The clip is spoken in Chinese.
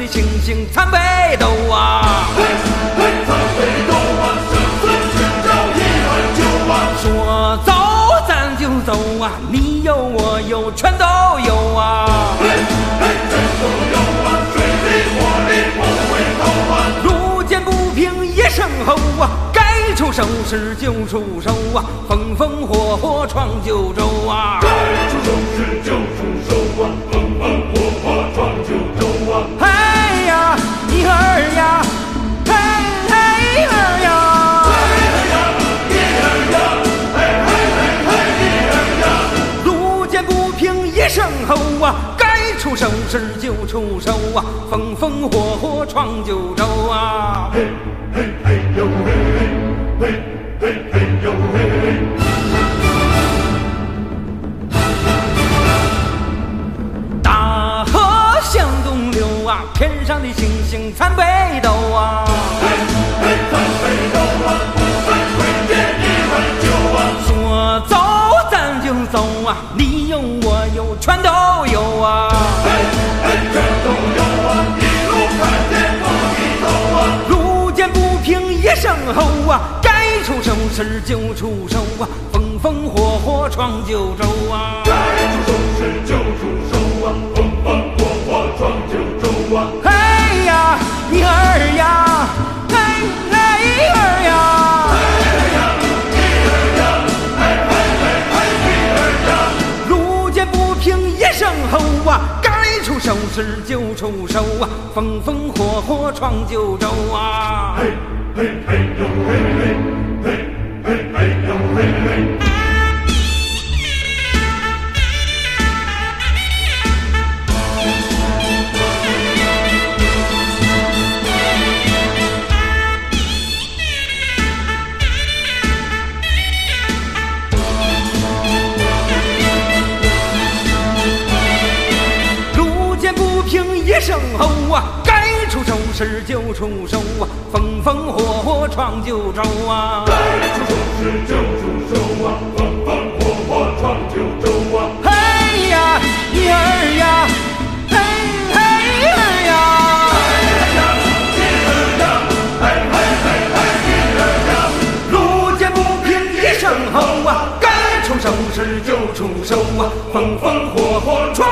的星星参北斗啊！嘿，嘿，参北斗啊，生死今朝一碗酒啊！说走咱就走啊，你有我有全都有啊！嘿，嘿，全都有啊，水里火里不回头啊！路见不平一声吼啊，该出手时就出手啊，风风火火闯九州啊！出手时就出手啊，风风火火闯九州啊！嘿，嘿嘿呦嘿嘿，嘿嘿嘿呦嘿嘿。大河向东流啊，天上的星星参北斗啊！嘿，嘿，参北斗啊，不分贵贱一碗酒啊！说走咱就走啊，你有我有全都有啊！吼啊，该出手时就出手啊，风风火火闯九州啊！该出手时就出手啊，风风火火闯九州啊！嘿呀，一儿呀，嘿嘿儿呀！路见不平一声吼啊，该出手时就出手啊，风风火火闯九州啊！嘿，嘿嘿呦事就出手啊风风火火闯九州啊。该出手时就出手啊风风火火闯九州啊。嘿呀咿儿呀嘿嘿儿呀嘿嘿嘿儿呀嘿嘿嘿嘿儿呀路见不平一声吼啊该出手时就出手啊风风火火闯